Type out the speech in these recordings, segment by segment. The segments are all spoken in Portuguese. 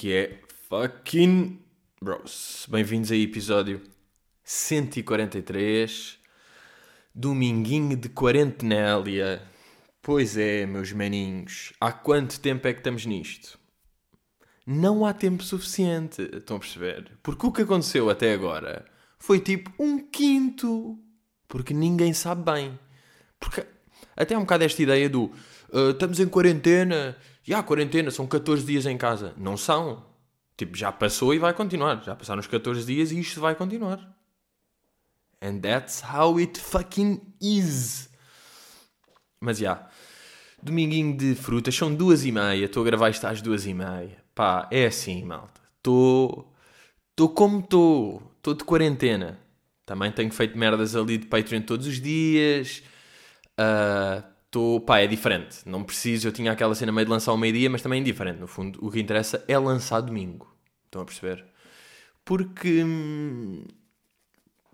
Que é? Fucking bros. Bem-vindos a episódio 143. Dominguinho de quarentenélia. Pois é, meus maninhos. Há quanto tempo é que estamos nisto? Não há tempo suficiente. Estão a perceber? Porque o que aconteceu até agora foi tipo um quinto. Porque ninguém sabe bem. Porque até há um bocado esta ideia do uh, estamos em quarentena, e a quarentena são 14 dias em casa. Não são. Tipo, já passou e vai continuar. Já passaram os 14 dias e isto vai continuar. And that's how it fucking is. Mas já. Yeah. Dominguinho de frutas, são duas e meia. Estou a gravar isto às duas e meia. Pá, é assim, malta. Estou. Estou como estou. Estou de quarentena. Também tenho feito merdas ali de Patreon todos os dias. Uh, tô, pá, é diferente. Não preciso, eu tinha aquela cena meio de lançar ao meio-dia, mas também é diferente. No fundo, o que interessa é lançar domingo. Estão a perceber? Porque. Hum,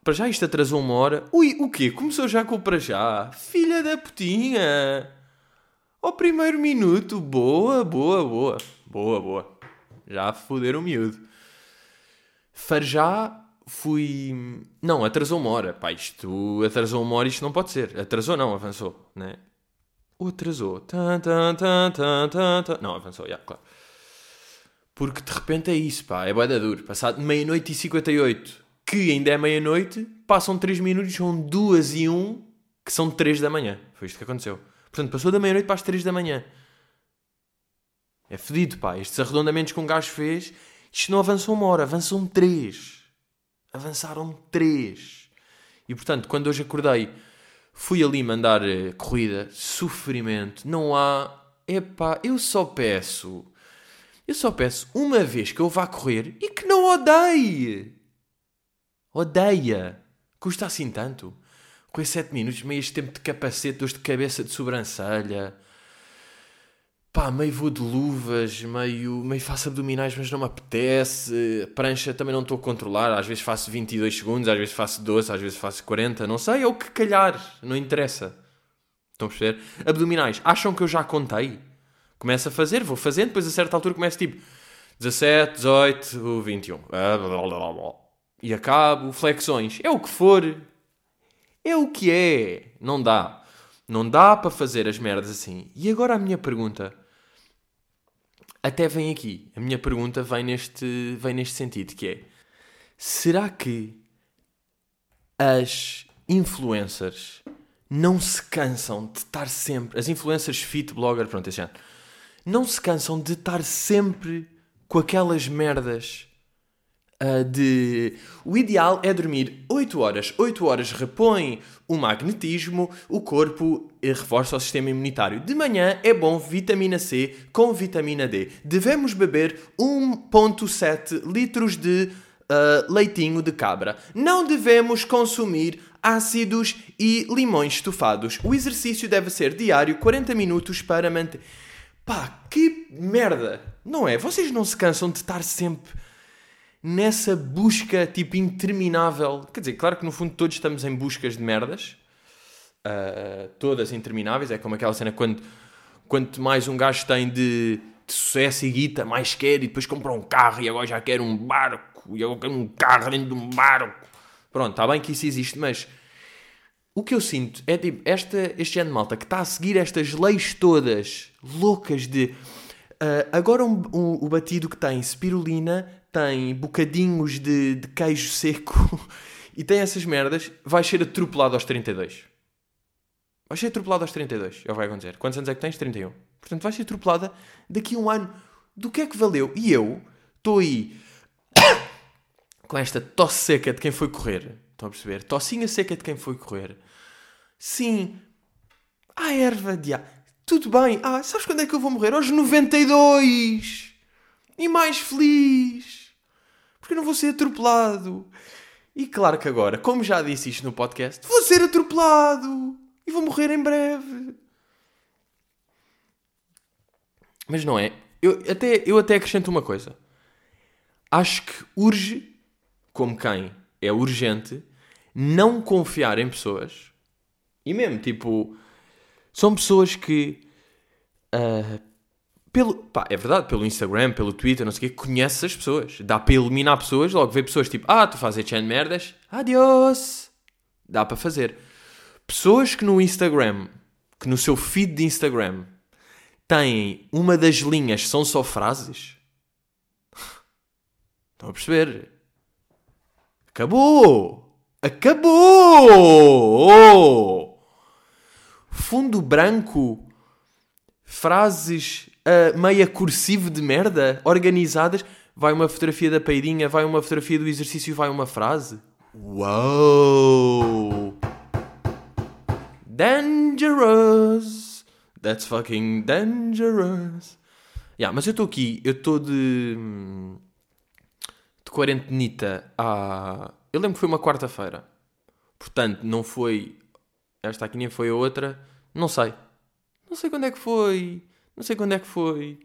para já isto atrasou uma hora. Ui, o quê? Começou já com o para já? Filha da putinha! Ao primeiro minuto. Boa, boa, boa. Boa, boa. Já foderam o miúdo. Farjá fui. Não, atrasou uma hora. Pá, isto atrasou uma hora, isto não pode ser. Atrasou, não, avançou, né? Ou atrasou. Tan, tan, tan, tan, tan, tan. Não, avançou, já, claro. Porque de repente é isso, pá, é boeda duro. Passado meia-noite e 58, que ainda é meia-noite, passam 3 minutos, são 2 e 1, que são 3 da manhã. Foi isto que aconteceu. Portanto, passou da meia-noite para as 3 da manhã. É fedido, pá. Estes arredondamentos que um gajo fez, isto não avançou uma hora, avançam 3 avançaram três. E portanto, quando hoje acordei, fui ali mandar uh, corrida, sofrimento, não há. Epá, eu só peço. Eu só peço uma vez que eu vá correr e que não odeie. Odeia. Custa assim tanto. Com esses 7 minutos, meio tempo de capacete, dores de cabeça, de sobrancelha pá, meio vou de luvas, meio, meio faço abdominais, mas não me apetece. Prancha também não estou a controlar. Às vezes faço 22 segundos, às vezes faço 12, às vezes faço 40. Não sei, é o que calhar, não interessa. Estão a perceber? Abdominais, acham que eu já contei? Começo a fazer, vou fazendo, depois a certa altura começo tipo 17, 18, 21. E acabo, flexões. É o que for. É o que é. Não dá. Não dá para fazer as merdas assim. E agora a minha pergunta até vem aqui. A minha pergunta vem neste, vem neste sentido, que é... Será que as influencers não se cansam de estar sempre... As influencers fit, blogger, pronto, esse género. Não se cansam de estar sempre com aquelas merdas Uh, de o ideal é dormir 8 horas. 8 horas repõe o magnetismo, o corpo reforça o sistema imunitário. De manhã é bom vitamina C com vitamina D. Devemos beber 1,7 litros de uh, leitinho de cabra. Não devemos consumir ácidos e limões estufados. O exercício deve ser diário, 40 minutos para manter. Pá, que merda! Não é? Vocês não se cansam de estar sempre nessa busca tipo interminável. Quer dizer, claro que no fundo todos estamos em buscas de merdas, uh, todas intermináveis. É como aquela cena quando quanto mais um gajo tem de, de, sucesso e guita, mais quer, e depois compra um carro e agora já quer um barco, e agora quer um carro dentro de um barco. Pronto, está bem que isso existe, mas o que eu sinto é tipo, esta, este género de malta que está a seguir estas leis todas loucas de. Uh, agora um, um, o batido que tem spirulina tem bocadinhos de, de queijo seco e tem essas merdas, vai ser atropelado aos 32. Vai ser atropelado aos 32, é o que vai acontecer. Quantos anos é que tens? 31. Portanto, vai ser atropelada daqui a um ano. Do que é que valeu? E eu estou aí com esta tosse seca de quem foi correr. Estão a perceber? Tossinha seca de quem foi correr. Sim. Ah, erva de Tudo bem. Ah, sabes quando é que eu vou morrer? Aos 92. E mais feliz porque eu não vou ser atropelado. E claro que agora, como já disse isto no podcast, vou ser atropelado e vou morrer em breve. Mas não é. Eu até, eu até acrescento uma coisa. Acho que urge, como quem é urgente, não confiar em pessoas. E mesmo, tipo, são pessoas que uh, pelo, pá, é verdade, pelo Instagram, pelo Twitter, não sei o quê, conheces as pessoas. Dá para eliminar pessoas, logo vê pessoas tipo, ah, tu fazes de merdas, adiós. Dá para fazer. Pessoas que no Instagram, que no seu feed de Instagram, têm uma das linhas são só frases. Estão a perceber? Acabou! Acabou! Fundo branco, frases uh, meia cursivo de merda, organizadas. Vai uma fotografia da peidinha, vai uma fotografia do exercício e vai uma frase. Uou! Dangerous! That's fucking dangerous! Yeah, mas eu estou aqui, eu estou de. de quarentenita a. Eu lembro que foi uma quarta-feira. Portanto, não foi. Esta aqui nem foi a outra. Não sei. Não sei quando é que foi. Não sei quando é que foi.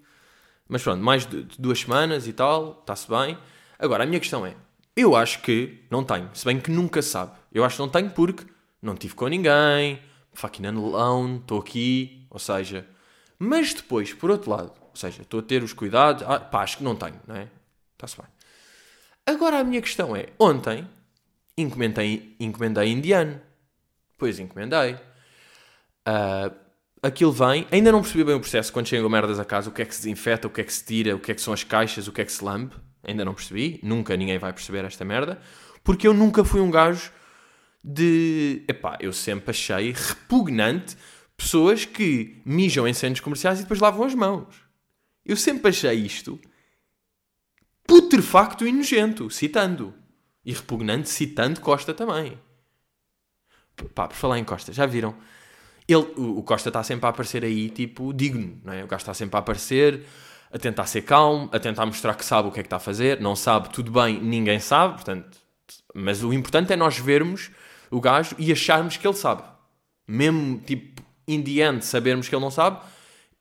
Mas pronto, mais de, duas semanas e tal, está-se bem. Agora, a minha questão é: eu acho que não tenho, se bem que nunca sabe. Eu acho que não tenho porque não tive com ninguém, fucking alone, estou aqui, ou seja. Mas depois, por outro lado, ou seja, estou a ter os cuidados, ah, pá, acho que não tenho, não é? Está-se bem. Agora a minha questão é: ontem encomendei, encomendei indiano. Pois encomendei. Uh, aquilo vem, ainda não percebi bem o processo quando chegam merdas a casa, o que é que se desinfeta, o que é que se tira, o que é que são as caixas, o que é que se lambe. Ainda não percebi, nunca ninguém vai perceber esta merda, porque eu nunca fui um gajo de. Epá, eu sempre achei repugnante pessoas que mijam em centros comerciais e depois lavam as mãos. Eu sempre achei isto putrefacto e nojento, citando. E repugnante, citando Costa também. Pá, por falar em Costa, já viram? Ele, o Costa está sempre a aparecer aí, tipo, digno, não é? O gajo está sempre a aparecer, a tentar ser calmo, a tentar mostrar que sabe o que é que está a fazer. Não sabe, tudo bem, ninguém sabe, portanto. Mas o importante é nós vermos o gajo e acharmos que ele sabe. Mesmo, tipo, in the end, sabermos que ele não sabe,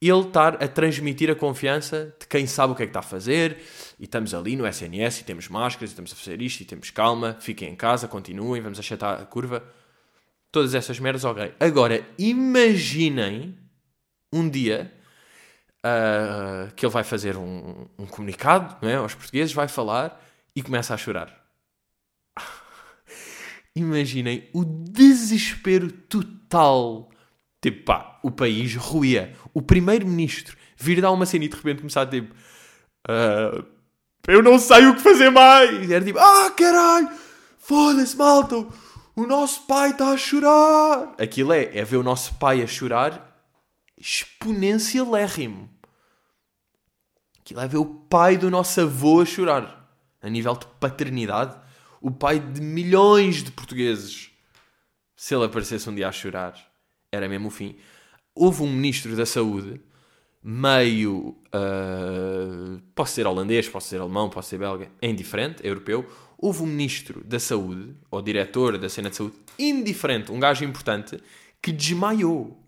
ele estar a transmitir a confiança de quem sabe o que é que está a fazer e estamos ali no SNS e temos máscaras e estamos a fazer isto e temos calma, fiquem em casa, continuem, vamos achatar a curva todas essas merdas, ok. Agora, imaginem um dia uh, que ele vai fazer um, um, comunicado não é, aos portugueses, vai falar e começa a chorar. Imaginem o desespero total. Tipo, pá, o país ruía. O primeiro-ministro vir dar uma cena e de repente começar a tipo. Uh, eu não sei o que fazer mais. Era tipo, ah, caralho, foda-se, malta o nosso pai está a chorar. Aquilo é, é ver o nosso pai a chorar exponencialérrimo. Aquilo é ver o pai do nosso avô a chorar. A nível de paternidade, o pai de milhões de portugueses. Se ele aparecesse um dia a chorar, era mesmo o fim. Houve um ministro da saúde, meio. Uh, posso ser holandês, posso ser alemão, posso ser belga, é indiferente, é europeu houve um ministro da saúde, ou diretor da cena de saúde, indiferente, um gajo importante, que desmaiou.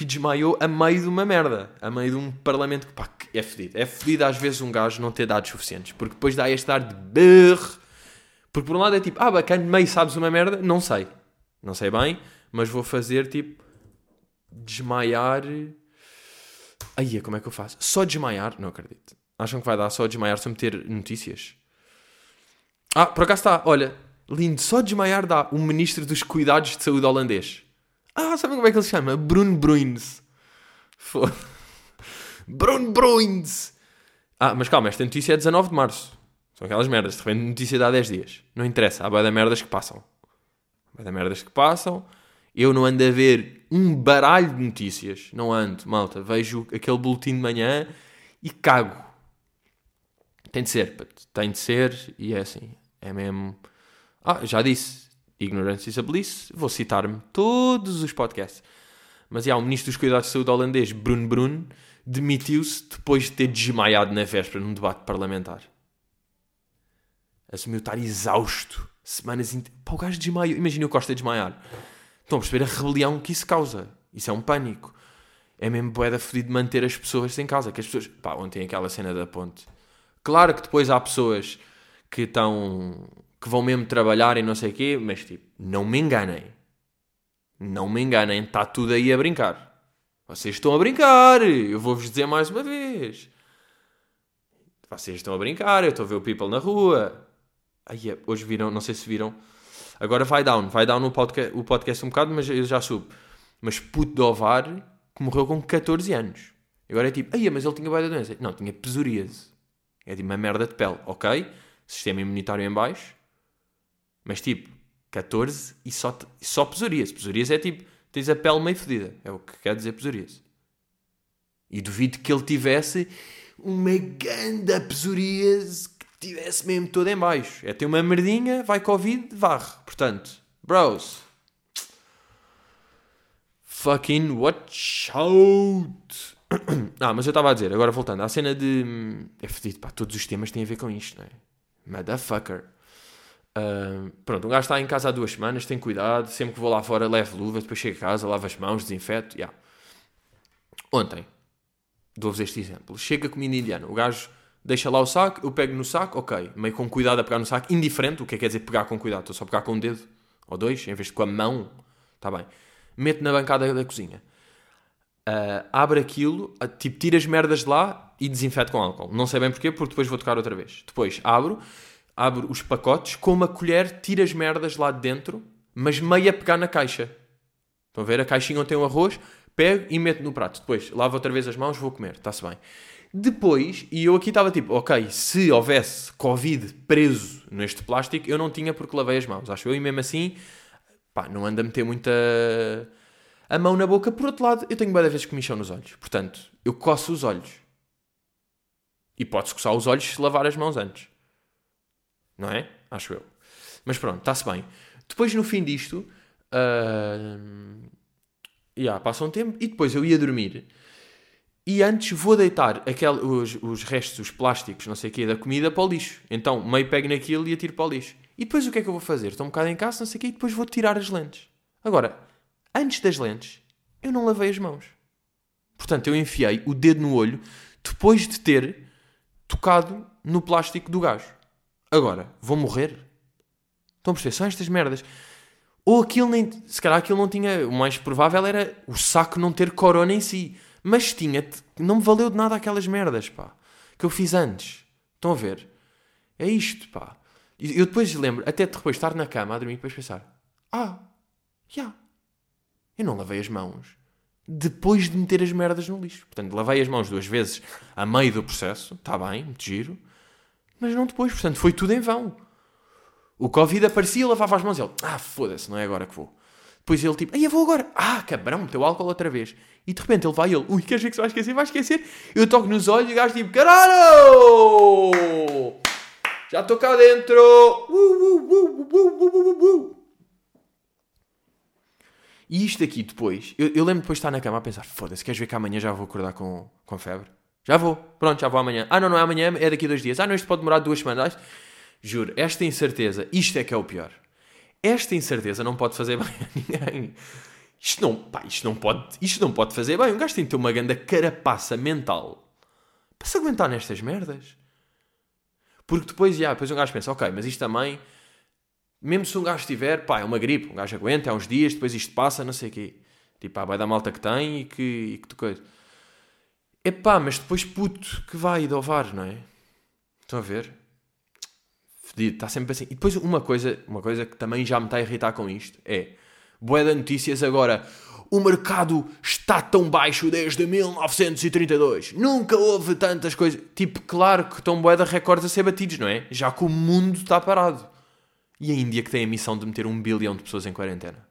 Que desmaiou a meio de uma merda, a meio de um parlamento que, pá, que é fedido. É fedido às vezes um gajo não ter dados suficientes, porque depois dá este ar de berro. Porque por um lado é tipo, ah, bacana, meio sabes uma merda, não sei. Não sei bem, mas vou fazer tipo desmaiar. Aí, como é que eu faço? Só desmaiar? Não acredito. Acham que vai dar só desmaiar se eu meter notícias? Ah, por acaso está, olha, lindo, só desmaiar dá um ministro dos cuidados de saúde holandês. Ah, sabem como é que ele se chama? Bruno Bruins. Foda. Bruno Bruins. Ah, mas calma, esta notícia é 19 de março. São aquelas merdas, de repente notícia dá 10 dias. Não interessa, há da merdas que passam. Há da merdas que passam. Eu não ando a ver um baralho de notícias. Não ando, malta. Vejo aquele boletim de manhã e cago. Tem de ser, tem de ser, e é assim. É mesmo. Ah, já disse. Ignorance is a bliss. Vou citar-me todos os podcasts. Mas já, o Ministro dos Cuidados de Saúde holandês, Bruno Bruno, demitiu-se depois de ter desmaiado na véspera num debate parlamentar. Assumiu estar exausto. Semanas inteiras. Pá, o gajo desmaiou. Imagina o Costa desmaiar. Estão a perceber a rebelião que isso causa. Isso é um pânico. É mesmo boeda fodido manter as pessoas sem causa. Que as pessoas. Pá, ontem aquela cena da ponte. Claro que depois há pessoas que estão que vão mesmo trabalhar e não sei o quê, mas tipo, não me enganem. Não me enganem, está tudo aí a brincar. Vocês estão a brincar. Eu vou-vos dizer mais uma vez. Vocês estão a brincar. Eu estou a ver o people na rua. Ai, é, hoje viram, não sei se viram. Agora vai down. Vai down o podcast, o podcast um bocado, mas eu já subo. Mas puto de ovar que morreu com 14 anos. Agora é tipo, ai, mas ele tinha boa doença. Não, tinha psoríase. É tipo uma merda de pele. Ok, sistema imunitário em baixo. Mas tipo, 14 e só, só psoríase. Psoríase é tipo, tens a pele meio fedida. É o que quer dizer psoríase. E duvido que ele tivesse uma ganda psoríase que tivesse mesmo toda em baixo. É ter uma merdinha, vai Covid, varre. Portanto, bros, fucking watch out. ah, mas eu estava a dizer, agora voltando, à cena de. É fedido, pá, todos os temas têm a ver com isto, não é? Motherfucker. Uh, pronto, um gajo está em casa há duas semanas, tem cuidado, sempre que vou lá fora levo luva, depois chego a casa, lavo as mãos, desinfeto, yeah. Ontem, dou-vos este exemplo, chega a comida indiana, o gajo deixa lá o saco, eu pego no saco, ok, meio com cuidado a pegar no saco, indiferente, o que é que quer dizer pegar com cuidado? Estou só a pegar com um dedo, ou dois, em vez de com a mão, está bem. Meto na bancada da cozinha. Uh, abre aquilo, uh, tipo, tira as merdas de lá e desinfeto com álcool. Não sei bem porquê, porque depois vou tocar outra vez. Depois abro, abro os pacotes, com uma colher tiro as merdas lá de dentro, mas meio a pegar na caixa. Estão a ver? A caixinha onde tem o arroz, pego e meto no prato. Depois lavo outra vez as mãos, vou comer, está-se bem. Depois, e eu aqui estava tipo, ok, se houvesse Covid preso neste plástico, eu não tinha porque lavei as mãos, acho eu, e mesmo assim, pá, não anda a meter muita a mão na boca. Por outro lado, eu tenho várias vezes comichão nos olhos, portanto, eu coço os olhos. E pode-se coçar os olhos se lavar as mãos antes. Não é? Acho eu. Mas pronto, está-se bem. Depois, no fim disto, uh, yeah, passa um tempo e depois eu ia dormir. E antes vou deitar aquele, os, os restos, os plásticos, não sei o quê, da comida para o lixo. Então, meio pego naquilo e atiro para o lixo. E depois o que é que eu vou fazer? Estou um bocado em casa, não sei o quê, e depois vou tirar as lentes. Agora, antes das lentes, eu não lavei as mãos. Portanto, eu enfiei o dedo no olho depois de ter tocado no plástico do gajo. Agora, vou morrer? Estão a perceber? São estas merdas. Ou aquilo nem. Se calhar aquilo não tinha. O mais provável era o saco não ter corona em si. Mas tinha. Não me valeu de nada aquelas merdas, pá. Que eu fiz antes. Estão a ver? É isto, pá. Eu depois lembro, até depois estar na cama a dormir depois pensar: Ah, já. Yeah, eu não lavei as mãos depois de meter as merdas no lixo. Portanto, lavei as mãos duas vezes a meio do processo, está bem, muito giro, mas não depois. Portanto, foi tudo em vão. O Covid aparecia, lavava as mãos e ele, ah, foda-se, não é agora que vou. Depois ele tipo, aí eu vou agora. Ah, cabrão, meteu álcool outra vez. E de repente ele vai ele, ui, queres ver que se vai esquecer? Vai esquecer. Eu toco nos olhos e o gajo tipo, caralho! Já estou cá dentro! Uh, uh, uh, e isto aqui depois, eu, eu lembro depois de estar na cama a pensar: foda-se, queres ver que amanhã já vou acordar com, com febre? Já vou, pronto, já vou amanhã. Ah, não, não é amanhã, é daqui a dois dias. Ah, não, isto pode demorar duas semanas. Juro, esta incerteza, isto é que é o pior. Esta incerteza não pode fazer bem a ninguém. Isto não, pá, isto não pode, isto não pode fazer bem. Um gajo tem que ter uma grande carapaça mental para se aguentar nestas merdas. Porque depois, já, depois um gajo pensa, ok, mas isto também mesmo se um gajo tiver, pá, é uma gripe, um gajo aguenta, há uns dias, depois isto passa, não sei o quê. Tipo, pá, vai dar malta que tem e que, e que coisa. É pá, mas depois puto que vai de ovar, não é? Estão a ver? Fedido, está sempre assim. E depois uma coisa, uma coisa que também já me está a irritar com isto é, boé de notícias agora, o mercado está tão baixo desde 1932. Nunca houve tantas coisas. Tipo, claro que estão de recordes a ser batidos, não é? Já que o mundo está parado. E a Índia que tem a missão de meter um bilhão de pessoas em quarentena.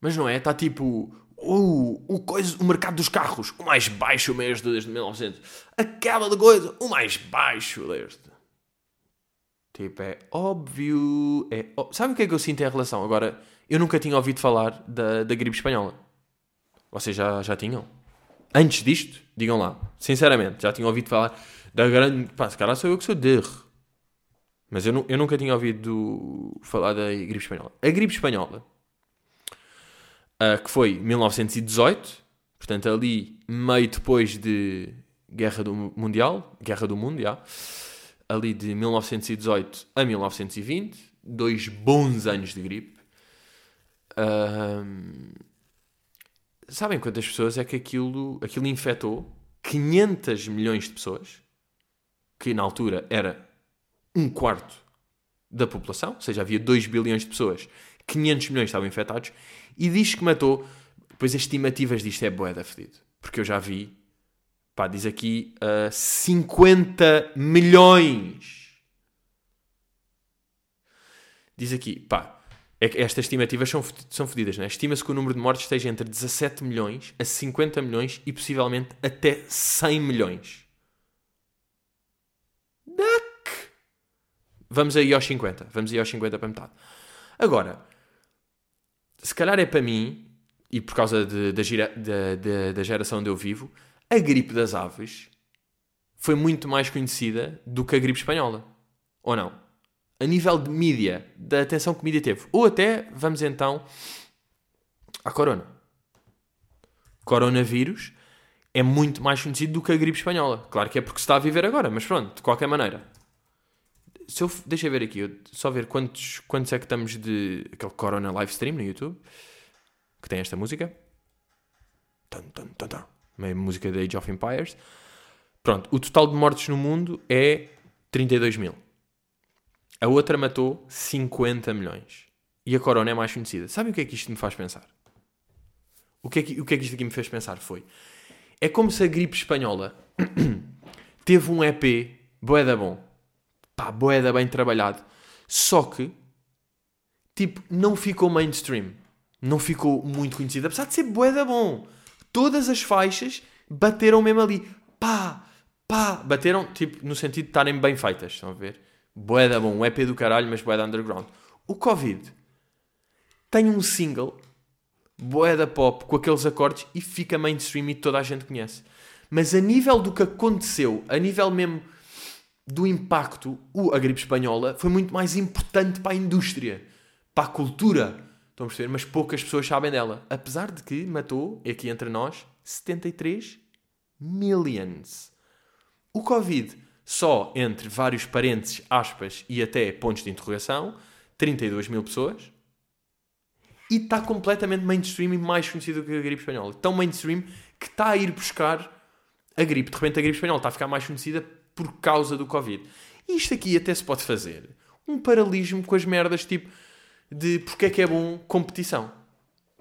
Mas não é? Está tipo. Uh, o, coisa, o mercado dos carros, o mais baixo mesmo desde 1900. A queda de coisa, o mais baixo desde. Tipo, é óbvio. É. Sabe o que é que eu sinto em relação? Agora, eu nunca tinha ouvido falar da, da gripe espanhola. Vocês já, já tinham? Antes disto, digam lá. Sinceramente, já tinham ouvido falar da grande. Pá, se calhar sou eu que sou der. Mas eu, eu nunca tinha ouvido falar da gripe espanhola. A gripe espanhola, uh, que foi 1918, portanto ali meio depois de Guerra do Mundial, Guerra do Mundo, já, ali de 1918 a 1920, dois bons anos de gripe. Ahm, sabem quantas pessoas é que aquilo, aquilo infectou? 500 milhões de pessoas, que na altura era um quarto da população, ou seja, havia 2 bilhões de pessoas, 500 milhões estavam infectados, e diz que matou. Depois as estimativas disto é boeda fedido, porque eu já vi, pá, diz aqui uh, 50 milhões. Diz aqui, pá, é que estas estimativas são, são fedidas, não é? Estima-se que o número de mortes esteja entre 17 milhões a 50 milhões e possivelmente até 100 milhões. Duck! Vamos aí aos 50. Vamos aí aos 50 para metade. Agora, se calhar é para mim, e por causa de, da, gira, da, geração onde eu vivo, a gripe das aves foi muito mais conhecida do que a gripe espanhola. Ou não? a nível de mídia, da atenção que a mídia teve. Ou até, vamos então, à corona. Coronavírus é muito mais conhecido do que a gripe espanhola. Claro que é porque se está a viver agora, mas pronto, de qualquer maneira. Se eu, deixa eu ver aqui, eu, só ver quantos, quantos é que estamos de aquele Corona live stream no YouTube, que tem esta música. Tum, tum, tum, tum. Meio música da Age of Empires. Pronto, o total de mortes no mundo é 32 mil. A outra matou 50 milhões. E a Corona é mais conhecida. Sabem o que é que isto me faz pensar? O que é que, o que, é que isto aqui me fez pensar foi... É como se a gripe espanhola teve um EP boeda bom. Pá, boeda bem trabalhado. Só que, tipo, não ficou mainstream. Não ficou muito conhecido. Apesar de ser boeda bom. Todas as faixas bateram mesmo ali. Pá, pá. Bateram, tipo, no sentido de estarem bem feitas. Estão a ver? Boeda bom, um EP do caralho, mas boeda underground. O Covid tem um single, boeda pop, com aqueles acordes e fica mainstream e toda a gente conhece. Mas a nível do que aconteceu, a nível mesmo do impacto, a gripe espanhola foi muito mais importante para a indústria, para a cultura. Estão a perceber? Mas poucas pessoas sabem dela. Apesar de que matou, aqui entre nós, 73 millions. O Covid só entre vários parênteses, aspas e até pontos de interrogação, 32 mil pessoas. E está completamente mainstream e mais conhecido que a gripe espanhola. Tão mainstream que está a ir buscar a gripe. De repente a gripe espanhola está a ficar mais conhecida por causa do Covid. E isto aqui até se pode fazer um paralelismo com as merdas tipo de porque é que é bom competição.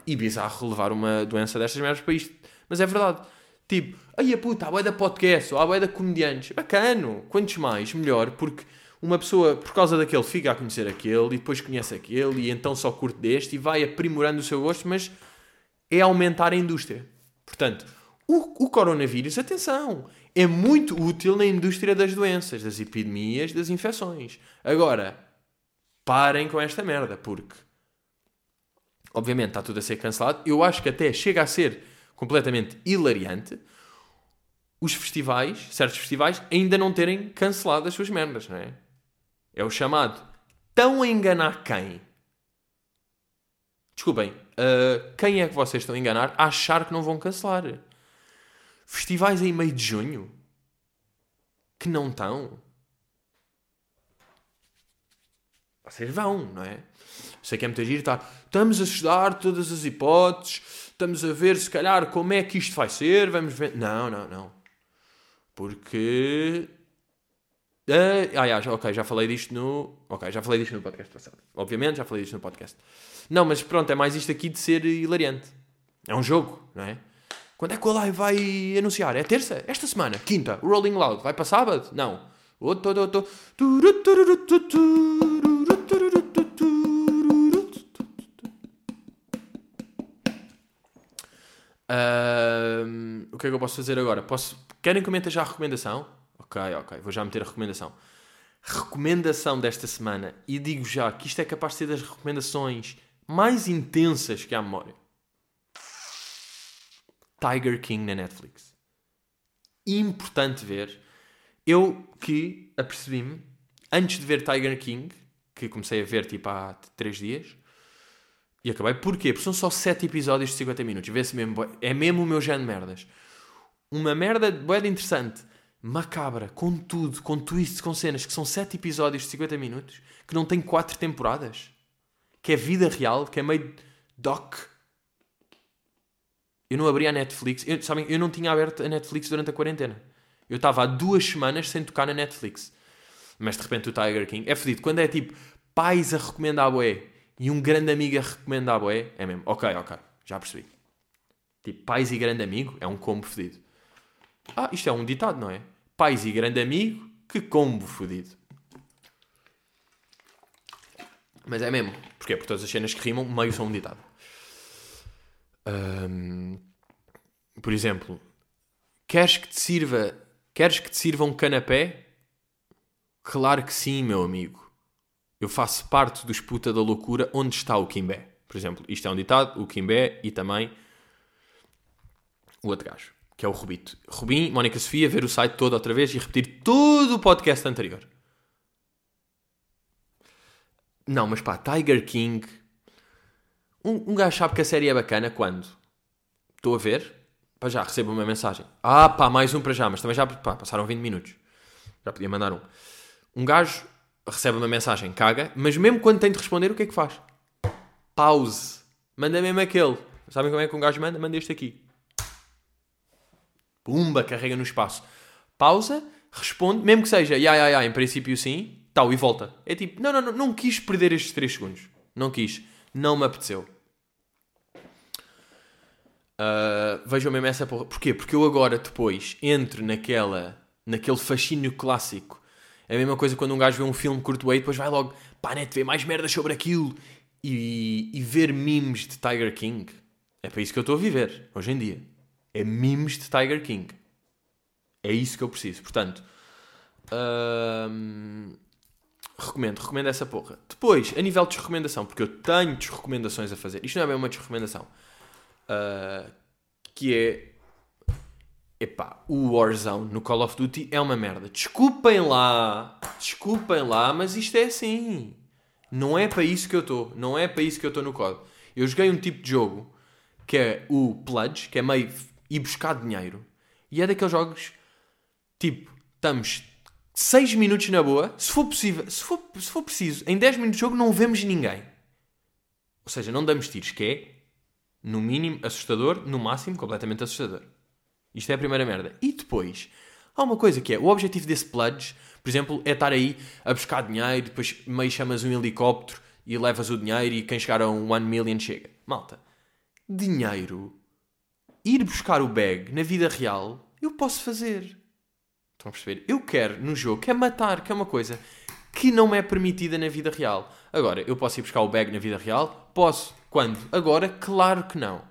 E bizarro relevar uma doença destas merdas para isto. Mas é verdade. Tipo, aí a puta, boia da podcast, ou boia da comediantes. Bacano, quantos mais, melhor, porque uma pessoa, por causa daquele, fica a conhecer aquele, e depois conhece aquele, e então só curte deste, e vai aprimorando o seu gosto, mas é aumentar a indústria. Portanto, o, o coronavírus, atenção, é muito útil na indústria das doenças, das epidemias, das infecções. Agora, parem com esta merda, porque obviamente está tudo a ser cancelado. Eu acho que até chega a ser completamente hilariante os festivais, certos festivais, ainda não terem cancelado as suas merdas, não é? É o chamado estão a enganar quem? Desculpem, uh, quem é que vocês estão a enganar a achar que não vão cancelar? Festivais em meio de junho? Que não estão? Vocês vão, não é? Sei que é muito giro, tá? Estamos a estudar todas as hipóteses, estamos a ver se calhar como é que isto vai ser, vamos ver. Não, não, não. Porque. Ah, já, ok, já falei disto no. Ok, já falei disto no podcast passado. Obviamente, já falei disto no podcast. Não, mas pronto, é mais isto aqui de ser hilariante. É um jogo, não é? Quando é que o Live vai anunciar? É terça? Esta semana? Quinta? Rolling Loud? Vai para sábado? Não. Outro, outro, outro. Uh, o que é que eu posso fazer agora? Posso... Querem comentar já a recomendação? Ok, ok, vou já meter a recomendação. Recomendação desta semana, e digo já que isto é capaz de ser das recomendações mais intensas que há memória. Tiger King na Netflix. Importante ver. Eu que apercebi-me, antes de ver Tiger King, que comecei a ver tipo há 3 dias, e acabei. Porquê? Porque são só 7 episódios de 50 minutos. Vê-se mesmo. É mesmo o meu género de merdas. Uma merda boa interessante. Macabra. Com tudo. Com twists, com cenas. Que são 7 episódios de 50 minutos. Que não tem 4 temporadas. Que é vida real. Que é meio Doc. Eu não abri a Netflix. Eu, sabem, eu não tinha aberto a Netflix durante a quarentena. Eu estava há duas semanas sem tocar na Netflix. Mas de repente o Tiger King é fedido. Quando é tipo pais a recomendar a boé e um grande amigo a recomendar a boé, é mesmo. Ok, ok, já percebi. Tipo, pais e grande amigo é um combo fedido. Ah, isto é um ditado, não é? Pais e grande amigo, que combo fodido. Mas é mesmo. Porquê? Porque todas as cenas que rimam, meio são um ditado. Ahm, por exemplo, queres que te sirva queres que te sirva um canapé? Claro que sim, meu amigo. Eu faço parte dos puta da loucura onde está o Kimbé. Por exemplo, isto é um ditado, o Kimbé e também o outro gajo, que é o Rubito. Rubim, Mónica Sofia, ver o site todo outra vez e repetir todo o podcast anterior. Não, mas pá, Tiger King. Um, um gajo sabe que a série é bacana quando estou a ver, pá, já recebo uma mensagem. Ah, pá, mais um para já, mas também já pá, passaram 20 minutos. Já podia mandar um. Um gajo recebe uma mensagem, caga, mas mesmo quando tem de responder, o que é que faz? Pause. Manda mesmo aquele. Sabem como é que um gajo manda? Manda este aqui. Pumba, carrega no espaço. Pausa, responde, mesmo que seja, ya, ya, ya, em princípio sim, tal, e volta. É tipo, não, não, não, não quis perder estes 3 segundos. Não quis. Não me apeteceu. Uh, vejam mesmo essa porra. Porquê? Porque eu agora, depois, entro naquela, naquele fascínio clássico. É a mesma coisa quando um gajo vê um filme curto e depois vai logo, pá, net, ver mais merda sobre aquilo. E, e ver memes de Tiger King. É para isso que eu estou a viver, hoje em dia. É memes de Tiger King. É isso que eu preciso. Portanto, recomendo, recomendo essa porra. Depois, a nível de desrecomendação, porque eu tenho desrecomendações a fazer. Isto não é bem uma desrecomendação. Uh, que é. Epá, o Warzone no Call of Duty é uma merda. Desculpem lá, desculpem lá, mas isto é assim. Não é para isso que eu estou. Não é para isso que eu estou no COD. Eu joguei um tipo de jogo que é o Pledge, que é meio ir buscar dinheiro. E é daqueles jogos tipo, estamos 6 minutos na boa, se for possível, se for, se for preciso, em 10 minutos de jogo não vemos ninguém. Ou seja, não damos tiros, que é no mínimo assustador, no máximo completamente assustador. Isto é a primeira merda. E depois, há uma coisa que é, o objetivo desse pledge, por exemplo, é estar aí a buscar dinheiro, depois meio chamas um helicóptero e levas o dinheiro e quem chegar a um 1 million chega. Malta, dinheiro ir buscar o bag na vida real, eu posso fazer. Estão a perceber? Eu quero no jogo, quer matar, que é uma coisa que não me é permitida na vida real. Agora, eu posso ir buscar o bag na vida real? Posso. Quando? Agora, claro que não.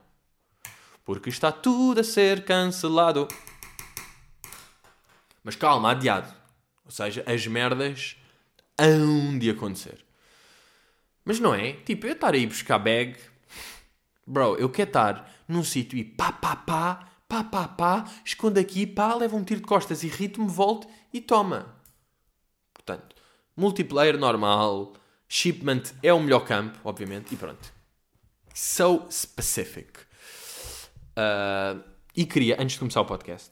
Porque está tudo a ser cancelado. Mas calma, adiado. Ou seja, as merdas hão de acontecer. Mas não é? Tipo, eu estar aí buscar bag. Bro, eu quero estar num sítio e pá, pá, pá, pá, pá, pá, esconde aqui, pá, leva um tiro de costas e ritmo, volte e toma. Portanto, multiplayer normal, shipment é o melhor campo, obviamente, e pronto. So specific. Uh, e queria, antes de começar o podcast,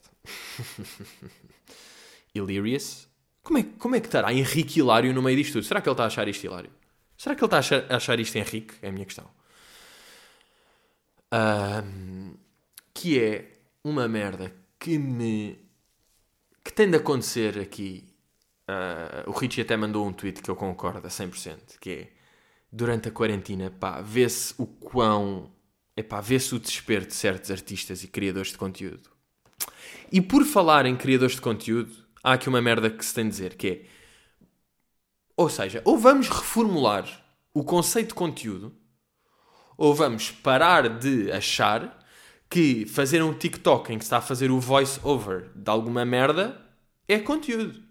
Illyrious, como é, como é que estará Henrique Hilário no meio disto tudo? Será que ele está a achar isto hilário? Será que ele está a achar, a achar isto Henrique? É a minha questão que é uma merda que me. que tem de acontecer aqui. Uh, o Richie até mandou um tweet que eu concordo a 100%, que é durante a quarentena, pá, vê-se o quão. É pá, vê-se o desespero de certos artistas e criadores de conteúdo. E por falar em criadores de conteúdo, há aqui uma merda que se tem de dizer, que é. Ou seja, ou vamos reformular o conceito de conteúdo, ou vamos parar de achar que fazer um TikTok em que está a fazer o voice over de alguma merda é conteúdo.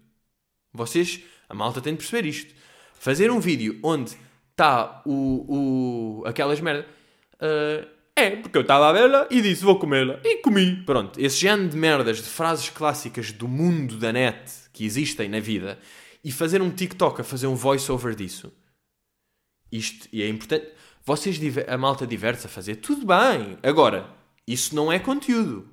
Vocês, a malta tem de perceber isto. Fazer um vídeo onde está o, o, aquelas merdas. Uh, é, porque eu estava a vê-la e disse vou comê-la. E comi. Pronto, esse género de merdas, de frases clássicas do mundo da net que existem na vida e fazer um TikTok a fazer um voice over disso. Isto, e é importante. Vocês, a malta diverte a fazer, tudo bem. Agora, isso não é conteúdo.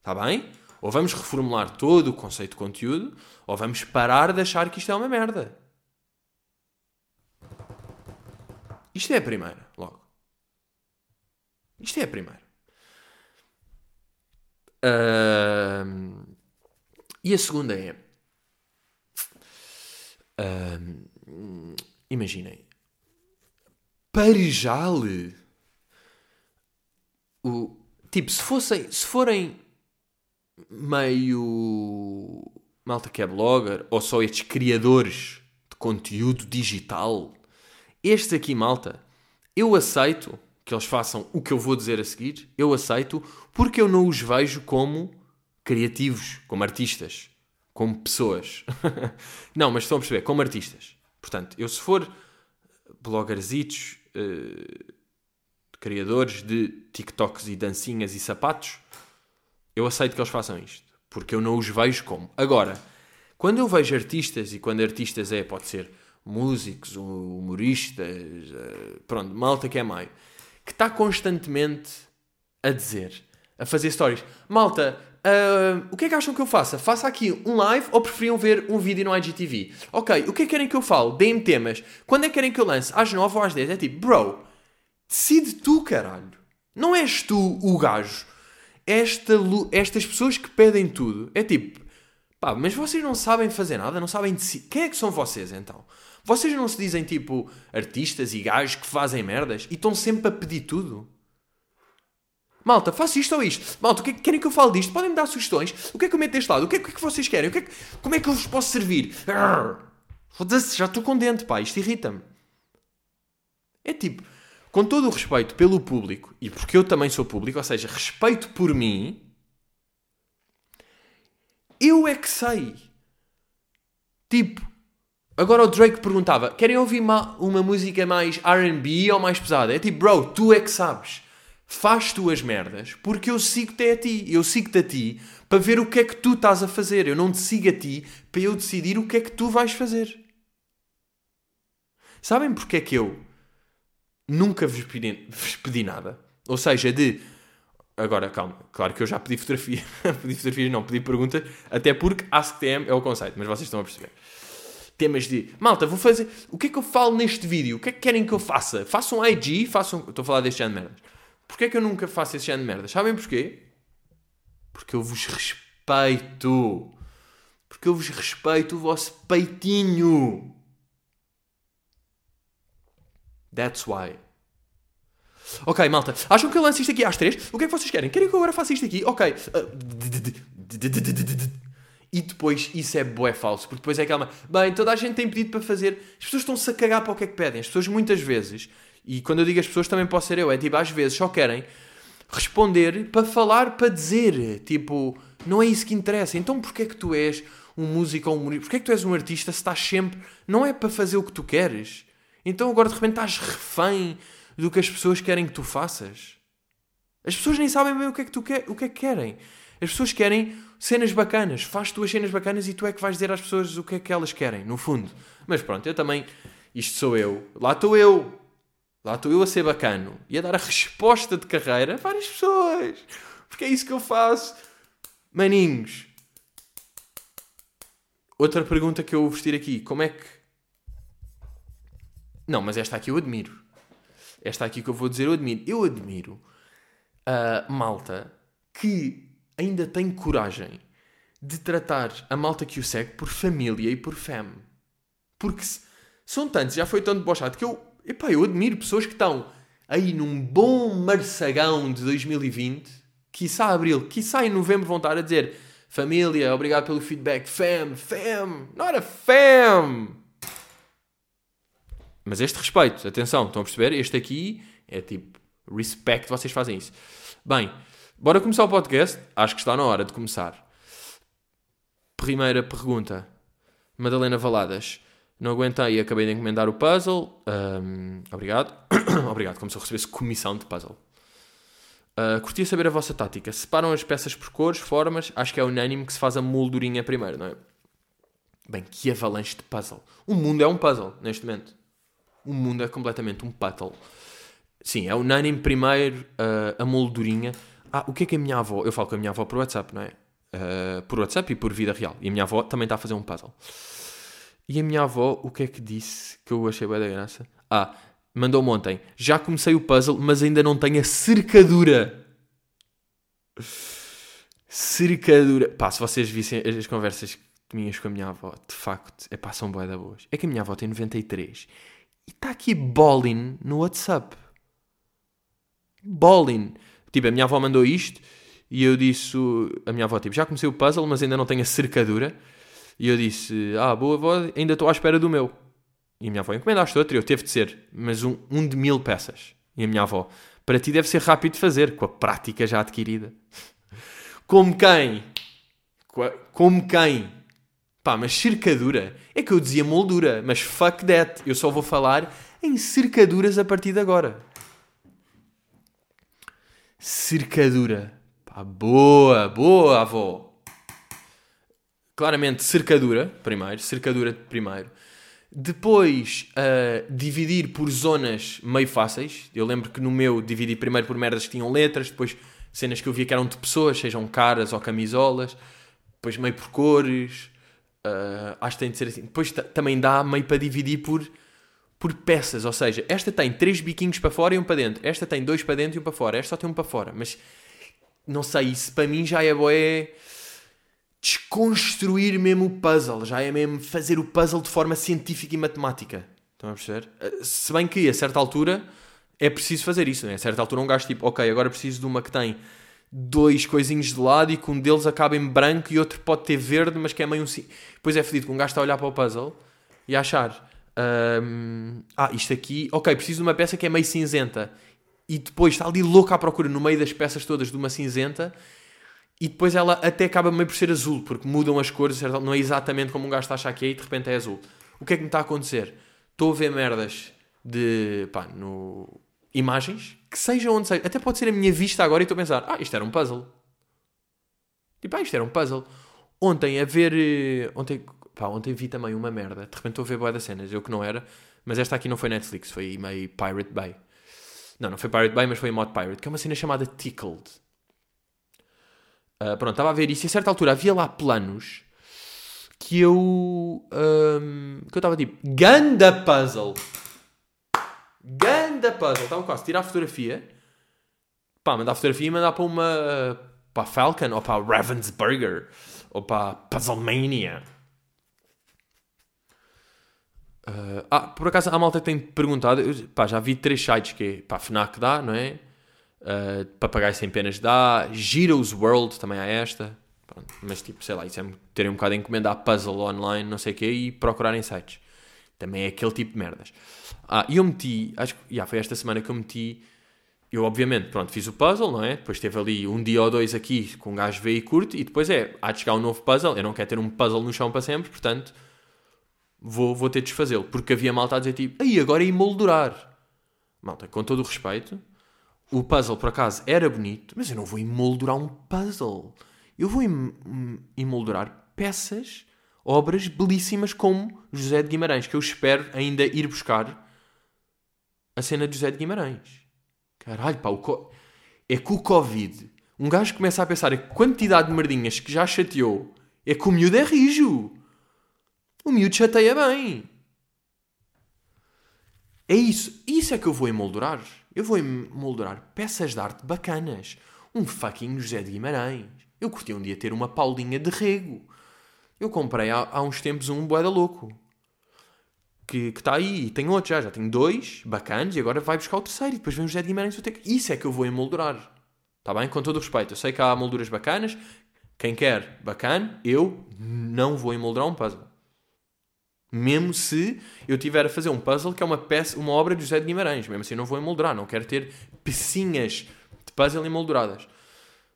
Está bem? Ou vamos reformular todo o conceito de conteúdo, ou vamos parar de achar que isto é uma merda. Isto é a primeira, logo. Isto é a primeira. Ahm, e a segunda é. ahm, imaginem. Parejale. O, tipo, se fossem. Se forem meio. Malta que é blogger, ou só estes criadores de conteúdo digital, estes aqui, malta, eu aceito que eles façam o que eu vou dizer a seguir, eu aceito, porque eu não os vejo como criativos, como artistas, como pessoas. não, mas estão a perceber, como artistas. Portanto, eu se for bloggerzitos, eh, criadores de TikToks e dancinhas e sapatos, eu aceito que eles façam isto, porque eu não os vejo como. Agora, quando eu vejo artistas, e quando artistas é, pode ser músicos, humoristas, eh, pronto, malta que é meio, que está constantemente a dizer, a fazer stories, malta, ah, o que é que acham que eu faça? Faça aqui um live ou preferiam ver um vídeo no IGTV? Ok, o que é que querem que eu fale? Deem-me temas. Quando é que querem que eu lance? Às 9 ou às 10? É tipo, bro, decide tu, caralho. Não és tu o gajo. Esta, estas pessoas que pedem tudo. É tipo, pá, mas vocês não sabem fazer nada, não sabem decidir. Quem é que são vocês então? Vocês não se dizem tipo artistas e gajos que fazem merdas e estão sempre a pedir tudo? Malta, faço isto ou isto. Malta, o que é que querem que eu fale disto? Podem me dar sugestões? O que é que eu meto deste lado? O que é, que, é que vocês querem? O que é que- como é que eu vos posso servir? Foda-se, já estou contente, pá. Isto irrita-me. É tipo, com todo o respeito pelo público, e porque eu também sou público, ou seja, respeito por mim, eu é que sei. Tipo, agora o Drake perguntava: querem ouvir ma- uma música mais RB ou mais pesada? É tipo, bro, tu é que sabes. Faz tu as merdas, porque eu sigo-te a ti. Eu sigo-te a ti para ver o que é que tu estás a fazer. Eu não te sigo a ti para eu decidir o que é que tu vais fazer. Sabem porque é que eu nunca vos pedi, vos pedi nada? Ou seja, de. Agora, calma, claro que eu já pedi fotografia. pedi fotografias, não, pedi perguntas, até porque AskTM é o conceito, mas vocês estão a perceber. Temas de malta, vou fazer. O que é que eu falo neste vídeo? O que é que querem que eu faça? Façam IG, façam. Estou a falar deste género de merdas. Porquê é que eu nunca faço esse género de merdas? Sabem porquê? Porque eu vos respeito. Porque eu vos respeito o vosso peitinho. That's why. Ok, malta. Acham que eu lance isto aqui às três? O que é que vocês querem? Querem que eu agora faça isto aqui? Ok. E depois isso é bué falso. Porque depois é aquela... Bem, toda a gente tem pedido para fazer. As pessoas estão-se a cagar para o que é que pedem. As pessoas muitas vezes... E quando eu digo as pessoas também posso ser eu. É tipo, às vezes só querem responder para falar, para dizer. Tipo, não é isso que interessa. Então porquê é que tu és um músico ou um humorista? Porquê é que tu és um artista se estás sempre... Não é para fazer o que tu queres. Então agora de repente estás refém do que as pessoas querem que tu faças. As pessoas nem sabem bem o que é que tu quer, o que é que querem. As pessoas querem cenas bacanas. Faz tuas cenas bacanas e tu é que vais dizer às pessoas o que é que elas querem, no fundo. Mas pronto, eu também. Isto sou eu. Lá estou eu. Lá estou eu a ser bacano e a dar a resposta de carreira a várias pessoas. Porque é isso que eu faço. Maninhos. Outra pergunta que eu vou vestir aqui. Como é que. Não, mas esta aqui eu admiro. Esta aqui que eu vou dizer eu admiro. Eu admiro a malta que ainda tem coragem de tratar a malta que o segue por família e por fam. Porque são tantos, já foi tão debochado que eu, epá, eu admiro pessoas que estão aí num bom marçagão de 2020, quiçá abril, quiçá em novembro vão estar a dizer família, obrigado pelo feedback, fam, fam, not a fam. Mas este respeito, atenção, estão a perceber? Este aqui é tipo, respect, vocês fazem isso. Bem, bora começar o podcast. Acho que está na hora de começar. Primeira pergunta. Madalena Valadas. Não aguentei e acabei de encomendar o puzzle. Ahm, obrigado. obrigado, como se eu recebesse comissão de puzzle. Ah, curtia saber a vossa tática. Separam as peças por cores, formas. Acho que é unânime que se faz a moldurinha primeiro, não é? Bem, que avalanche de puzzle. O mundo é um puzzle, neste momento. O mundo é completamente um puzzle. Sim, é unânime primeiro ah, a moldurinha. Ah, o que é que a minha avó... Eu falo com a minha avó por WhatsApp, não é? Ah, por WhatsApp e por vida real. E a minha avó também está a fazer um puzzle. E a minha avó, o que é que disse que eu achei bem da graça? Ah, mandou-me ontem. Já comecei o puzzle, mas ainda não tenho a cercadura. Cercadura. Pá, se vocês vissem as conversas minhas com a minha avó, de facto, é pá, são boeda boas. É que a minha avó tem 93 e está aqui bowling no WhatsApp. Bowling. Tipo, a minha avó mandou isto e eu disse, a minha avó, tipo, já comecei o puzzle, mas ainda não tenho a cercadura. E eu disse, ah, boa avó, ainda estou à espera do meu. E a minha avó, encomendaste outro? Eu teve de ser, mas um, um de mil peças. E a minha avó, para ti deve ser rápido de fazer, com a prática já adquirida. Como quem? Como quem? Pá, mas cercadura? É que eu dizia moldura, mas fuck that. Eu só vou falar em cercaduras a partir de agora. Cercadura. Pá, boa, boa, avó. Claramente, cercadura, primeiro. Cercadura primeiro. Depois, uh, dividir por zonas meio fáceis. Eu lembro que no meu dividi primeiro por merdas que tinham letras, depois cenas que eu via que eram de pessoas, sejam caras ou camisolas, depois meio por cores. Uh, acho que tem de ser assim. Depois também dá meio para dividir por por peças, ou seja, esta tem três biquinhos para fora e um para dentro, esta tem dois para dentro e um para fora, esta só tem um para fora, mas não sei, isso para mim já é boé desconstruir mesmo o puzzle, já é mesmo fazer o puzzle de forma científica e matemática. Estão a perceber? Eh, se bem que a certa altura é preciso fazer isso, né? A certa altura um gajo tipo, ok, agora preciso de uma que tem dois coisinhos de lado e que um deles acaba em branco e outro pode ter verde, mas que é meio um... Depois é fedido que um gajo está a olhar para o puzzle e a achar um, ah, isto aqui, ok, preciso de uma peça que é meio cinzenta. E depois está ali louca à procura no meio das peças todas de uma cinzenta. E depois ela até acaba meio por ser azul, porque mudam as cores, não é exatamente como um gajo está a achar que é e de repente é azul. O que é que me está a acontecer? Estou a ver merdas de. pá, no. imagens, que sejam onde seja. Até pode ser a minha vista agora e estou a pensar, ah, isto era um puzzle. Tipo, ah, isto era um puzzle. Ontem, a ver. Eh, ontem, Pá, ontem vi também uma merda. De repente estou a ver boa das cenas. Eu que não era. Mas esta aqui não foi Netflix, foi meio Pirate Bay. Não, não foi Pirate Bay, mas foi Mod Pirate, que é uma cena chamada Tickled. Uh, pronto, estava a ver isso e a certa altura havia lá planos que eu. Um, que eu estava tipo. Ganda puzzle! Ganda puzzle! Estava quase a tirar a fotografia. Pá, mandar a fotografia e mandar para uma. para Falcon ou para Ravensburger ou para Puzzlemania. Uh, ah, por acaso a malta tem perguntado, eu, pá, já vi três sites que é, pá, FNAC dá, não é? Uh, Papagaio Sem Penas dá, Giros World também há esta, Pronto, mas tipo, sei lá, isso é terem um bocado de encomendar puzzle online, não sei o quê, e procurarem sites. Também é aquele tipo de merdas. Ah, e eu meti, acho que, já foi esta semana que eu meti, eu obviamente, pronto, fiz o puzzle, não é? Depois teve ali um dia ou dois aqui com um gajo vê e curte, e depois é, há de chegar um novo puzzle, eu não quero ter um puzzle no chão para sempre, portanto vou, vou ter de desfazê-lo. Porque havia malta a dizer tipo, aí agora é emoldurar. Malta, com todo o respeito, o puzzle por acaso era bonito, mas eu não vou emoldurar um puzzle. Eu vou emoldurar peças, obras belíssimas como José de Guimarães, que eu espero ainda ir buscar a cena de José de Guimarães. Caralho, pá, co... é que o Covid, um gajo começa a pensar a quantidade de merdinhas que já chateou, é que o miúdo é rijo. O miúdo chateia bem. É isso. Isso é que eu vou emoldurar. Eu vou emoldurar peças de arte bacanas. Um fucking José de Guimarães. Eu curti um dia ter uma Paulinha de Rego. Eu comprei há, há uns tempos um boeda louco. Que está aí. E tenho outro já. Já tenho dois bacanas e agora vai buscar o terceiro. E depois vem o José de Guimarães. Isso é que eu vou emoldurar. Está bem? Com todo o respeito. Eu sei que há molduras bacanas. Quem quer bacana, eu não vou emoldurar um puzzle. Mesmo se eu tiver a fazer um puzzle que é uma peça, uma obra de José de Guimarães, mesmo assim não vou emoldurar, não quero ter pecinhas de puzzle emolduradas.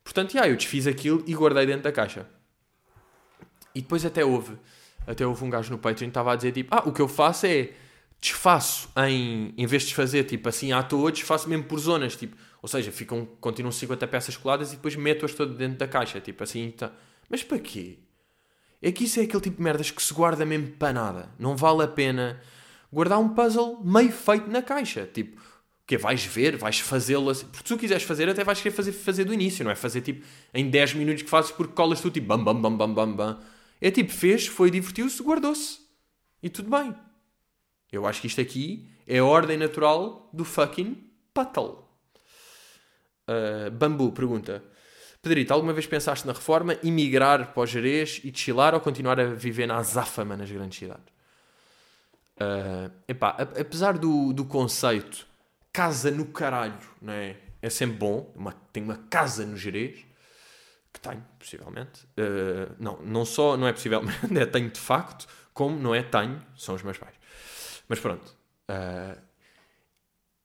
Portanto, yeah, eu desfiz aquilo e guardei dentro da caixa. E depois até houve, até houve um gajo no Patreon que estava a dizer tipo, ah, o que eu faço é desfaço em, em vez de desfazer tipo assim à toa, desfaço mesmo por zonas, tipo, ou seja, ficam, continuam 50 peças coladas e depois meto-as todas dentro da caixa, tipo assim, tá. Mas para quê? É que isso é aquele tipo de merdas que se guarda mesmo para nada. Não vale a pena guardar um puzzle meio feito na caixa. Tipo, o que vais ver, vais fazê-lo assim. Porque se tu quiseres fazer, até vais querer fazer, fazer do início, não é? Fazer tipo em 10 minutos que fazes porque colas tu tipo bam bam bam bam bam bam. É tipo, fez, foi, divertiu-se, guardou-se. E tudo bem. Eu acho que isto aqui é a ordem natural do fucking puddle. Uh, Bambu pergunta: Pedrito, alguma vez pensaste na reforma, emigrar para o Jerez e chilar ou continuar a viver na azáfama nas grandes cidades? Uh, epá, apesar do, do conceito casa no caralho, não é? É sempre bom. Uma, tenho uma casa no Jerez, que tenho, possivelmente. Uh, não, não só, não é possivelmente, é tenho de facto, como não é tenho, são os meus pais. Mas pronto. Uh,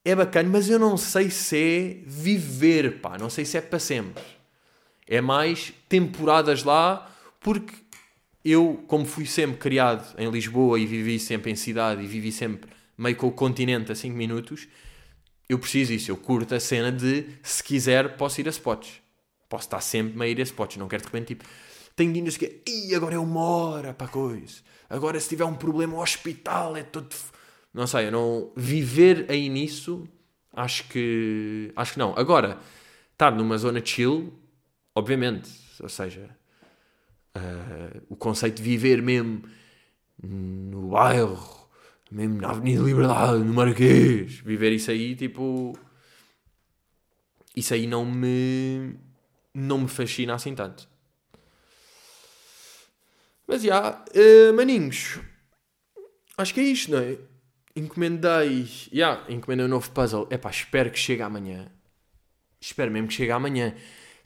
é bacana, mas eu não sei se é viver, pá. Não sei se é para sempre. É mais temporadas lá, porque eu, como fui sempre criado em Lisboa e vivi sempre em cidade e vivi sempre meio com o continente a 5 minutos, eu preciso disso. Eu curto a cena de, se quiser, posso ir a spots. Posso estar sempre meio ir a spots. Não quero de repente, tipo, tenho de ir que e agora é uma hora para coisa. Agora, se tiver um problema, hospital é todo. Não sei, eu não. Viver aí nisso, acho que. Acho que não. Agora, estar numa zona chill Obviamente, ou seja, uh, o conceito de viver mesmo no bairro, mesmo na Avenida Liberdade, no Marquês, viver isso aí, tipo. Isso aí não me. não me fascina assim tanto. Mas já, uh, maninhos, acho que é isto, não é? Encomendei, já, yeah, encomendei um novo puzzle. Epá, espero que chegue amanhã. Espero mesmo que chegue amanhã.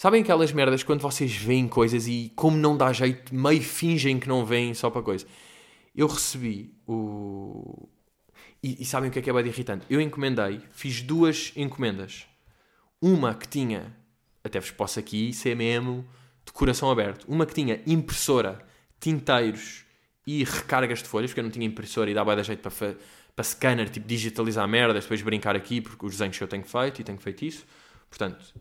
Sabem aquelas merdas quando vocês veem coisas e, como não dá jeito, meio fingem que não veem só para coisa? Eu recebi o. E, e sabem o que é que é bem irritante? Eu encomendei, fiz duas encomendas. Uma que tinha, até vos posso aqui ser mesmo de coração aberto, uma que tinha impressora, tinteiros e recargas de folhas, porque eu não tinha impressora e dava da jeito para, para scanner, tipo digitalizar merdas, depois brincar aqui, porque os desenhos que eu tenho feito e tenho feito isso. Portanto,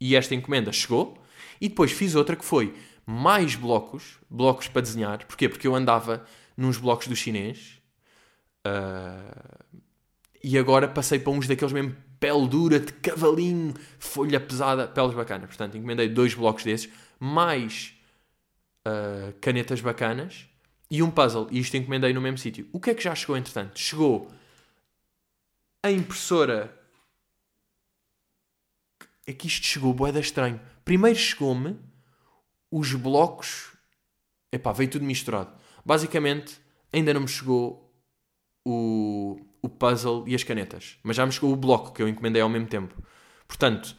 e esta encomenda chegou. E depois fiz outra que foi mais blocos, blocos para desenhar. Porquê? Porque eu andava nos blocos do chinês uh, e agora passei para uns daqueles mesmo pele dura, de cavalinho, folha pesada, peles bacanas. Portanto, encomendei dois blocos desses, mais uh, canetas bacanas e um puzzle. E isto encomendei no mesmo sítio. O que é que já chegou entretanto? Chegou a impressora é que isto chegou boeda estranho. Primeiro chegou-me os blocos. Epá, veio tudo misturado. Basicamente, ainda não me chegou o, o puzzle e as canetas. Mas já me chegou o bloco que eu encomendei ao mesmo tempo. Portanto,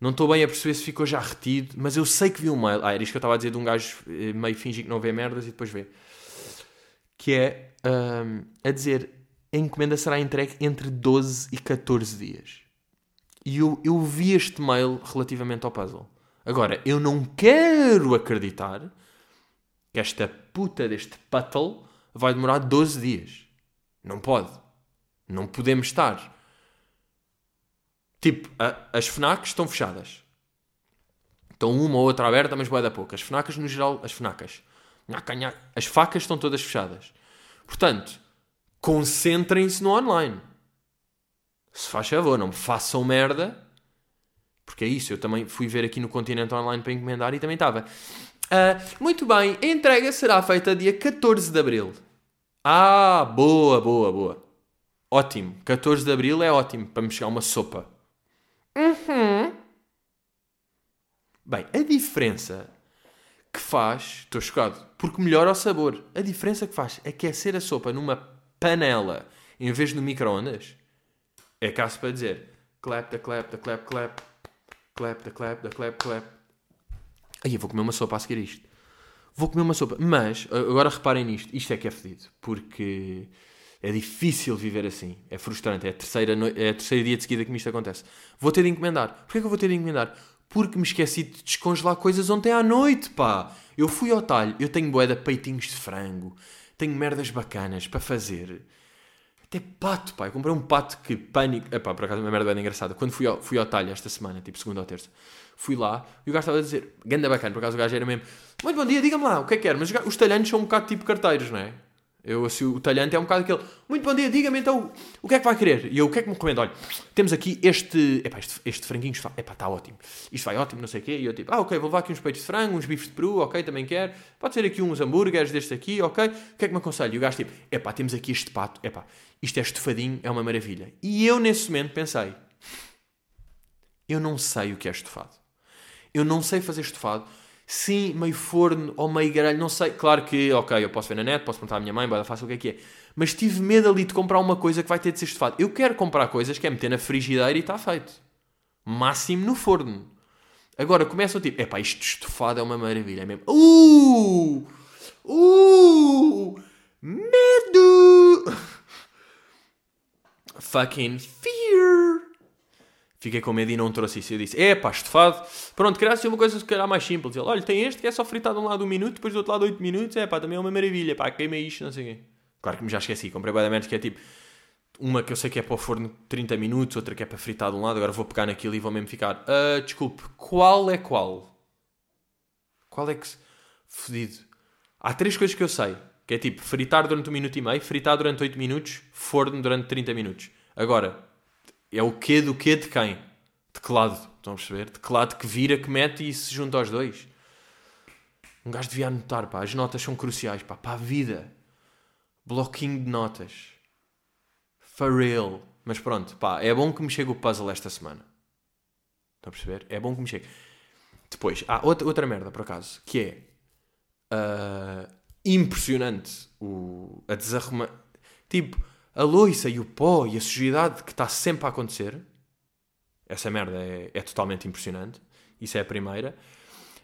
não estou bem a perceber se ficou já retido, mas eu sei que vi um mail. Ah, era isto que eu estava a dizer de um gajo eh, meio fingir que não vê merdas e depois vê. Que é um, a dizer a encomenda será entregue entre 12 e 14 dias. E eu, eu vi este mail relativamente ao puzzle. Agora, eu não quero acreditar que esta puta deste puzzle vai demorar 12 dias. Não pode. Não podemos estar. Tipo, a, as FNACs estão fechadas. Estão uma ou outra aberta, mas vai dar pouco. As FNACs, no geral, as FNACs. As facas estão todas fechadas. Portanto, concentrem-se no online se faz favor, não me façam merda. Porque é isso, eu também fui ver aqui no Continente Online para encomendar e também estava. Uh, muito bem, a entrega será feita dia 14 de Abril. Ah, boa, boa, boa. Ótimo. 14 de Abril é ótimo para me chegar uma sopa. Uhum. Bem, a diferença que faz, estou chocado, porque melhora o sabor. A diferença que faz aquecer a sopa numa panela em vez de no micro-ondas é caso para dizer clap, da clap, da clap, clap, clap, da clap, da clap, clap. Aí eu vou comer uma sopa a seguir isto. Vou comer uma sopa. Mas, agora reparem nisto, isto é que é fedido. Porque é difícil viver assim. É frustrante. É a terceira, no... é a dia de seguida que isto acontece. Vou ter de encomendar. Porquê que eu vou ter de encomendar? Porque me esqueci de descongelar coisas ontem à noite, pá. Eu fui ao talho. Eu tenho boeda peitinhos de frango. Tenho merdas bacanas para fazer. Até pato, pá. Eu comprei um pato que pânico. Epá, por acaso uma merda bem engraçada. Quando fui ao, fui ao talho esta semana, tipo segunda ou terça, fui lá e o gajo estava a dizer, ganda bacana, por acaso o gajo era mesmo, muito bom dia, diga-me lá, o que é que quer? Mas os talhanos são um bocado tipo carteiros, não é? Eu, assim, o talhante é um bocado aquele. Muito bom dia, diga-me então o que é que vai querer. E eu, o que é que me recomendo? Olha, temos aqui este. Epá, este, este franguinho está. Epá, está ótimo. Isto vai ótimo, não sei o quê. E eu tipo, ah, ok, vou levar aqui uns peitos de frango, uns bifes de peru, ok, também quero. Pode ser aqui uns hambúrgueres deste aqui, ok. O que é que me aconselho? E o gajo tipo, epá, temos aqui este pato. Epá, isto é estufadinho, é uma maravilha. E eu nesse momento pensei, eu não sei o que é estufado. Eu não sei fazer estufado Sim, meio forno ou meio grelho, não sei. Claro que, ok, eu posso ver na net, posso perguntar à minha mãe, bora, faça o que é que é. Mas tive medo ali de comprar uma coisa que vai ter de ser estufado. Eu quero comprar coisas que é meter na frigideira e está feito. Máximo no forno. Agora começa o tipo, epá, isto estufado é uma maravilha, é mesmo. Uh! Uh! Medo! Fucking fear! Fiquei com medo e não trouxe isso. Eu disse, é pá, estufado. Pronto, queria ser uma coisa se calhar mais simples. Ele, olha, tem este que é só fritado de um lado um minuto, depois do outro lado oito minutos. É pá, também é uma maravilha. Pá, queima isto, não sei o quê. Claro que me já esqueci. Comprei bem que é tipo... Uma que eu sei que é para o forno 30 minutos, outra que é para fritar de um lado. Agora vou pegar naquilo e vou mesmo ficar... Uh, desculpe, qual é qual? Qual é que... Fodido. Há três coisas que eu sei. Que é tipo, fritar durante um minuto e meio, fritar durante 8 minutos, forno durante 30 minutos. Agora, é o quê do quê de quem? Teclado, estão a perceber? Teclado que vira, que mete e se junta aos dois. Um gajo devia anotar, pá. As notas são cruciais, pá. Para a vida. Bloquinho de notas. For real. Mas pronto, pá. É bom que me chegue o puzzle esta semana. Estão a perceber? É bom que me chegue. Depois, há outra, outra merda, por acaso, que é uh, impressionante o, a desarrumar. Tipo, a loiça e o pó e a sujidade que está sempre a acontecer. Essa merda é, é totalmente impressionante. Isso é a primeira.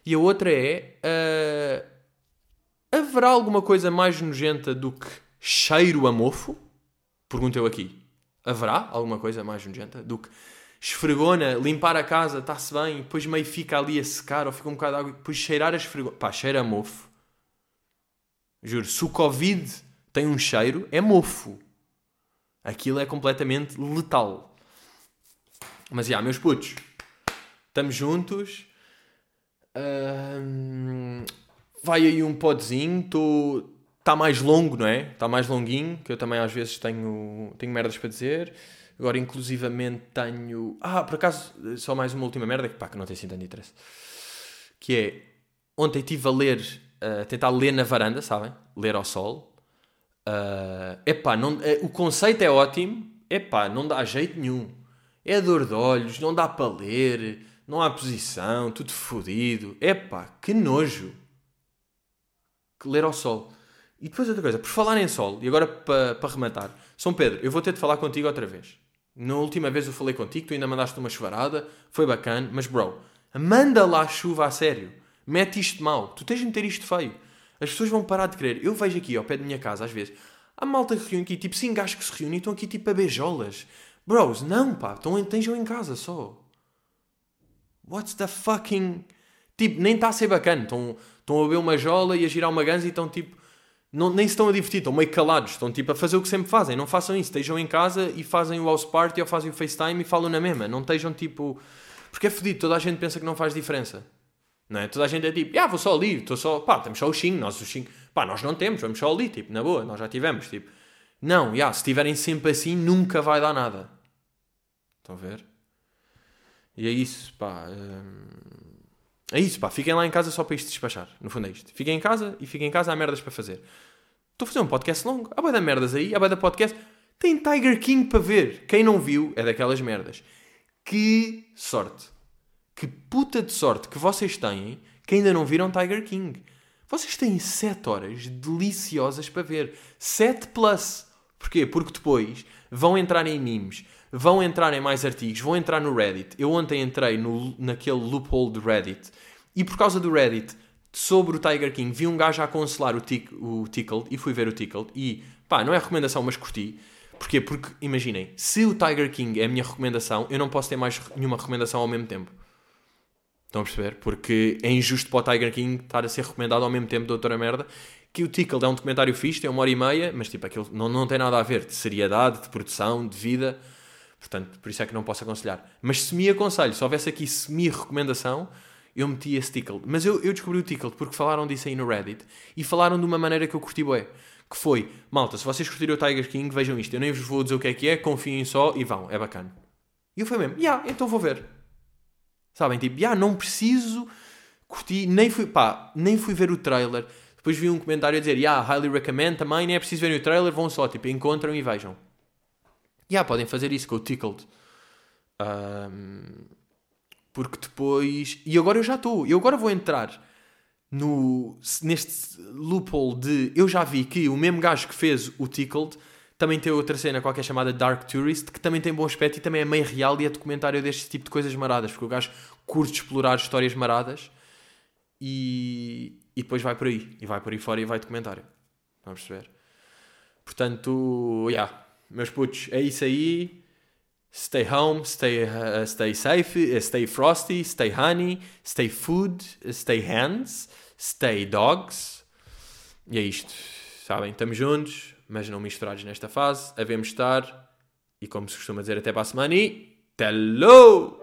E a outra é. Uh, haverá alguma coisa mais nojenta do que cheiro a mofo? Pergunto eu aqui. Haverá alguma coisa mais nojenta do que esfregona, limpar a casa, está-se bem, depois meio fica ali a secar ou fica um bocado de água, depois cheirar a esfregona. Pá, cheira a mofo. Juro, se o Covid tem um cheiro, é mofo. Aquilo é completamente letal. Mas, já, meus putos, estamos juntos. Vai aí um podzinho. Está mais longo, não é? Está mais longuinho, que eu também às vezes tenho, tenho merdas para dizer. Agora, inclusivamente, tenho... Ah, por acaso, só mais uma última merda, que pá, que não tem assim tanto interesse. Que é, ontem estive a ler, a tentar ler na varanda, sabem? Ler ao sol. Uh, epá, não, é, o conceito é ótimo, epá, não dá jeito nenhum. É dor de olhos, não dá para ler, não há posição, tudo fodido. Epá, que nojo. Que ler ao sol. E depois outra coisa, por falar em sol, e agora para, para rematar, São Pedro, eu vou ter de falar contigo outra vez. Na última vez eu falei contigo, tu ainda mandaste uma chuvarada, foi bacana, mas bro, manda lá chuva a sério. Mete isto mal, tu tens de meter isto feio. As pessoas vão parar de querer. Eu vejo aqui ao pé da minha casa, às vezes, há malta que reúne aqui, tipo, sim gajos que se reúnem estão aqui tipo a beijolas. Bros, não pá, estão, estejam em casa só. What's the fucking. Tipo, nem está a ser bacana. Estão, estão a beber uma jola e a girar uma ganza e estão tipo. Não, nem se estão a divertir, estão meio calados. Estão tipo a fazer o que sempre fazem. Não façam isso. Estejam em casa e fazem o house party ou fazem o FaceTime e falam na mesma. Não estejam tipo. Porque é fodido, toda a gente pensa que não faz diferença. Não é? Toda a gente é tipo, ah, vou só ali, estou só, pá, temos só o Xing, nós o Xing, pá, nós não temos, vamos só ali, tipo, na boa, nós já tivemos, tipo. Não, yeah, se estiverem sempre assim, nunca vai dar nada. Estão a ver? E é isso, pá. Hum... É isso, pá. Fiquem lá em casa só para isto despachar. No fundo é isto. Fiquem em casa e fiquem em casa, há merdas para fazer. Estou a fazer um podcast longo. Há da merdas aí, há da podcast. Tem Tiger King para ver. Quem não viu é daquelas merdas. Que sorte que puta de sorte que vocês têm que ainda não viram Tiger King. Vocês têm 7 horas deliciosas para ver. 7 plus. Porquê? Porque depois vão entrar em memes, vão entrar em mais artigos, vão entrar no Reddit. Eu ontem entrei no, naquele loophole do Reddit e por causa do Reddit sobre o Tiger King vi um gajo a aconselhar o, tic, o Tickled e fui ver o Tickled e pá, não é recomendação, mas curti. Porquê? Porque imaginem, se o Tiger King é a minha recomendação, eu não posso ter mais nenhuma recomendação ao mesmo tempo. Estão a perceber? Porque é injusto para o Tiger King estar a ser recomendado ao mesmo tempo de outra merda. Que o Tickle é um documentário fixe, tem uma hora e meia, mas tipo, aquilo não, não tem nada a ver de seriedade, de produção, de vida. Portanto, por isso é que não posso aconselhar. Mas se me aconselho, se houvesse aqui semi-recomendação, eu meti esse Tickled. Mas eu, eu descobri o Tickled porque falaram disso aí no Reddit e falaram de uma maneira que eu curti bué. Que foi, malta, se vocês curtiram o Tiger King, vejam isto. Eu nem vos vou dizer o que é que é, confiem só e vão, é bacana. E eu fui mesmo, yeah, então vou ver. Sabem, tipo, yeah, não preciso, curti, nem fui, pá, nem fui ver o trailer. Depois vi um comentário a dizer, yeah, highly recommend também, nem é preciso verem o trailer, vão só, tipo, encontram e vejam. Yeah, podem fazer isso com o Tickled. Um, porque depois. E agora eu já estou. Eu agora vou entrar no, neste loophole de. Eu já vi que o mesmo gajo que fez o Tickled também tem outra cena qualquer chamada Dark Tourist, que também tem bom aspecto e também é meio real e é documentário deste tipo de coisas maradas, porque o gajo curte explorar histórias maradas e, e depois vai por aí. E vai por aí fora e vai documentário. Vamos perceber. Portanto. Yeah, meus putos, é isso aí. Stay home, stay, uh, stay safe, uh, stay frosty, stay honey, stay food, uh, stay hands, stay dogs. E é isto. Sabem, estamos juntos, mas não misturados nesta fase. Havemos estar. E como se costuma dizer, até para a semana e. Hello!